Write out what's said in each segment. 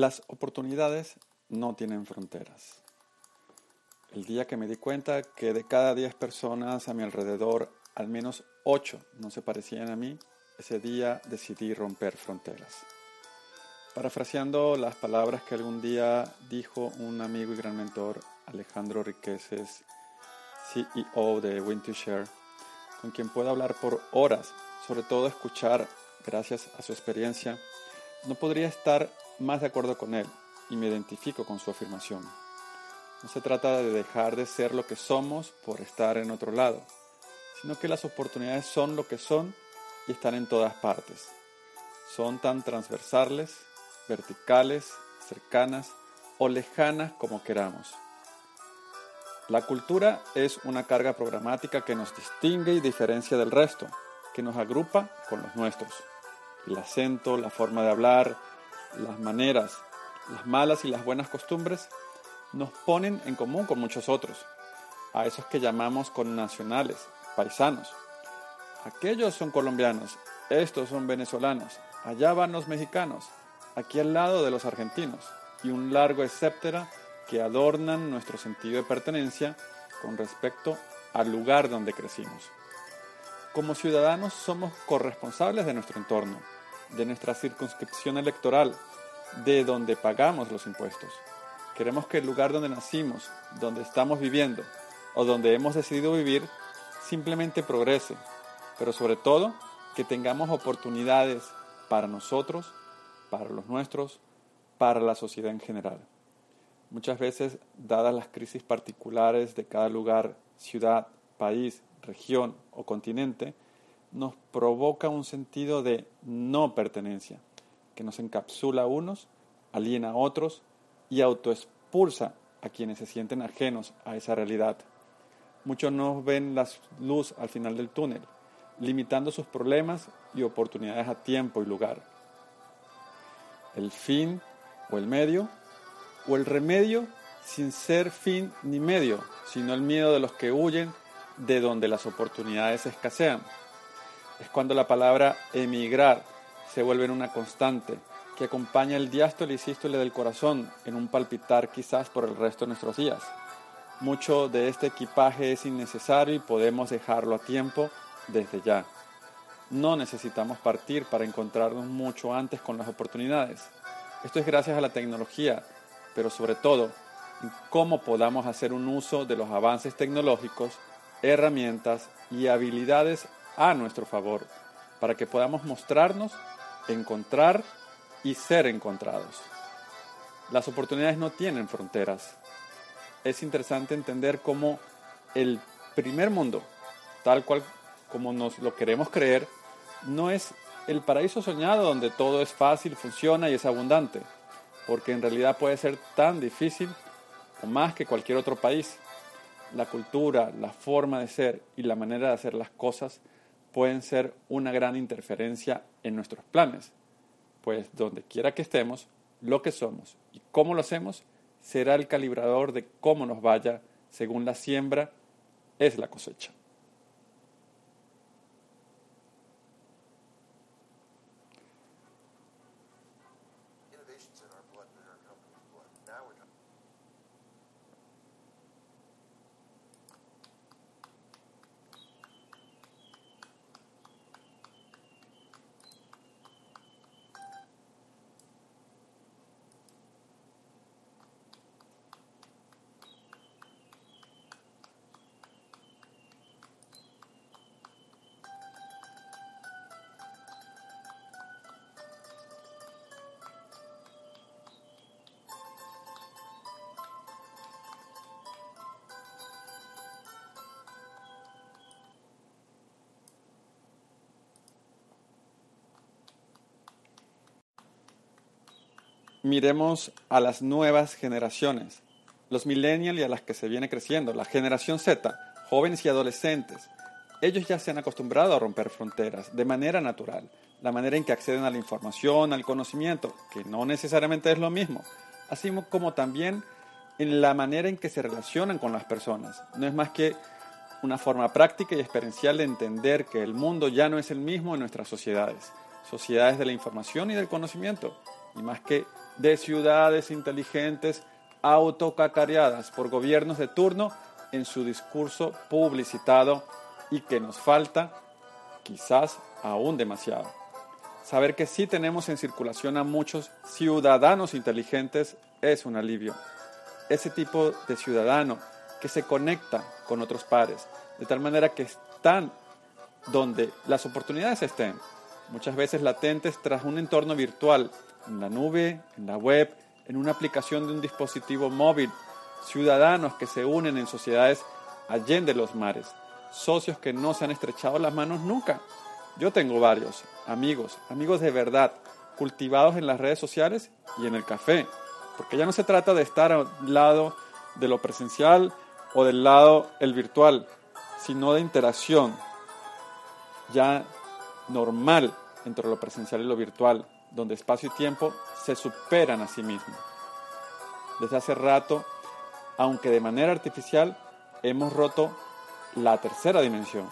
Las oportunidades no tienen fronteras. El día que me di cuenta que de cada 10 personas a mi alrededor, al menos 8 no se parecían a mí, ese día decidí romper fronteras. Parafraseando las palabras que algún día dijo un amigo y gran mentor, Alejandro Riqueses, CEO de Win2Share, con quien puedo hablar por horas, sobre todo escuchar gracias a su experiencia, no podría estar más de acuerdo con él y me identifico con su afirmación. No se trata de dejar de ser lo que somos por estar en otro lado, sino que las oportunidades son lo que son y están en todas partes. Son tan transversales, verticales, cercanas o lejanas como queramos. La cultura es una carga programática que nos distingue y diferencia del resto, que nos agrupa con los nuestros. El acento, la forma de hablar, las maneras, las malas y las buenas costumbres nos ponen en común con muchos otros, a esos que llamamos connacionales, paisanos. Aquellos son colombianos, estos son venezolanos, allá van los mexicanos, aquí al lado de los argentinos, y un largo etcétera que adornan nuestro sentido de pertenencia con respecto al lugar donde crecimos. Como ciudadanos somos corresponsables de nuestro entorno, de nuestra circunscripción electoral, de donde pagamos los impuestos. Queremos que el lugar donde nacimos, donde estamos viviendo o donde hemos decidido vivir simplemente progrese, pero sobre todo que tengamos oportunidades para nosotros, para los nuestros, para la sociedad en general. Muchas veces, dadas las crisis particulares de cada lugar, ciudad, país, región o continente, nos provoca un sentido de no pertenencia, que nos encapsula a unos, aliena a otros y autoexpulsa a quienes se sienten ajenos a esa realidad. Muchos no ven la luz al final del túnel, limitando sus problemas y oportunidades a tiempo y lugar. El fin o el medio, o el remedio sin ser fin ni medio, sino el miedo de los que huyen de donde las oportunidades escasean es cuando la palabra emigrar se vuelve en una constante que acompaña el diástole y sístole del corazón en un palpitar quizás por el resto de nuestros días. Mucho de este equipaje es innecesario y podemos dejarlo a tiempo desde ya. No necesitamos partir para encontrarnos mucho antes con las oportunidades. Esto es gracias a la tecnología, pero sobre todo cómo podamos hacer un uso de los avances tecnológicos, herramientas y habilidades a nuestro favor, para que podamos mostrarnos, encontrar y ser encontrados. Las oportunidades no tienen fronteras. Es interesante entender cómo el primer mundo, tal cual como nos lo queremos creer, no es el paraíso soñado donde todo es fácil, funciona y es abundante, porque en realidad puede ser tan difícil o más que cualquier otro país. La cultura, la forma de ser y la manera de hacer las cosas pueden ser una gran interferencia en nuestros planes, pues donde quiera que estemos, lo que somos y cómo lo hacemos será el calibrador de cómo nos vaya según la siembra es la cosecha. Miremos a las nuevas generaciones, los millennials y a las que se viene creciendo, la generación Z, jóvenes y adolescentes. Ellos ya se han acostumbrado a romper fronteras de manera natural, la manera en que acceden a la información, al conocimiento, que no necesariamente es lo mismo, así como también en la manera en que se relacionan con las personas. No es más que una forma práctica y experiencial de entender que el mundo ya no es el mismo en nuestras sociedades, sociedades de la información y del conocimiento, y más que de ciudades inteligentes autocacareadas por gobiernos de turno en su discurso publicitado y que nos falta quizás aún demasiado. Saber que sí tenemos en circulación a muchos ciudadanos inteligentes es un alivio. Ese tipo de ciudadano que se conecta con otros pares, de tal manera que están donde las oportunidades estén, muchas veces latentes tras un entorno virtual, en la nube, en la web, en una aplicación de un dispositivo móvil, ciudadanos que se unen en sociedades allende los mares, socios que no se han estrechado las manos nunca. Yo tengo varios amigos, amigos de verdad, cultivados en las redes sociales y en el café, porque ya no se trata de estar al lado de lo presencial o del lado el virtual, sino de interacción ya normal entre lo presencial y lo virtual, donde espacio y tiempo se superan a sí mismos. Desde hace rato, aunque de manera artificial, hemos roto la tercera dimensión.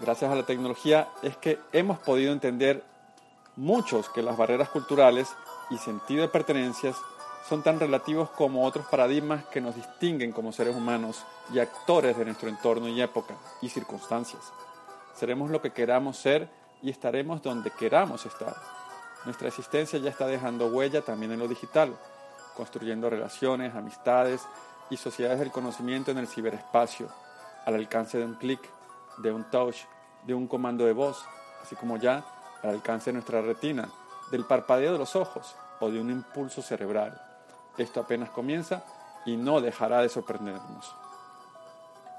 Gracias a la tecnología es que hemos podido entender muchos que las barreras culturales y sentido de pertenencias son tan relativos como otros paradigmas que nos distinguen como seres humanos y actores de nuestro entorno y época y circunstancias. Seremos lo que queramos ser y estaremos donde queramos estar. Nuestra existencia ya está dejando huella también en lo digital, construyendo relaciones, amistades y sociedades del conocimiento en el ciberespacio, al alcance de un clic, de un touch, de un comando de voz, así como ya al alcance de nuestra retina, del parpadeo de los ojos o de un impulso cerebral. Esto apenas comienza y no dejará de sorprendernos.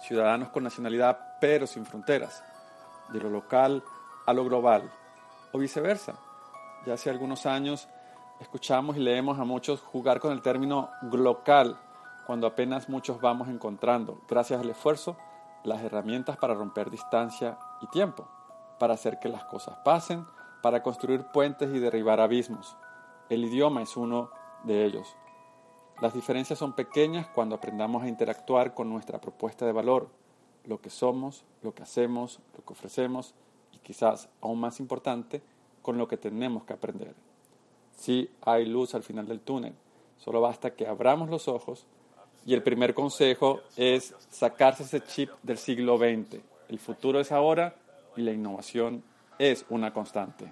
Ciudadanos con nacionalidad pero sin fronteras, de lo local a lo global, o viceversa ya hace algunos años escuchamos y leemos a muchos jugar con el término glocal cuando apenas muchos vamos encontrando, gracias al esfuerzo, las herramientas para romper distancia y tiempo, para hacer que las cosas pasen, para construir puentes y derribar abismos. El idioma es uno de ellos. Las diferencias son pequeñas cuando aprendamos a interactuar con nuestra propuesta de valor, lo que somos, lo que hacemos, lo que ofrecemos y quizás, aún más importante, con lo que tenemos que aprender. Sí hay luz al final del túnel, solo basta que abramos los ojos y el primer consejo es sacarse ese chip del siglo XX. El futuro es ahora y la innovación es una constante.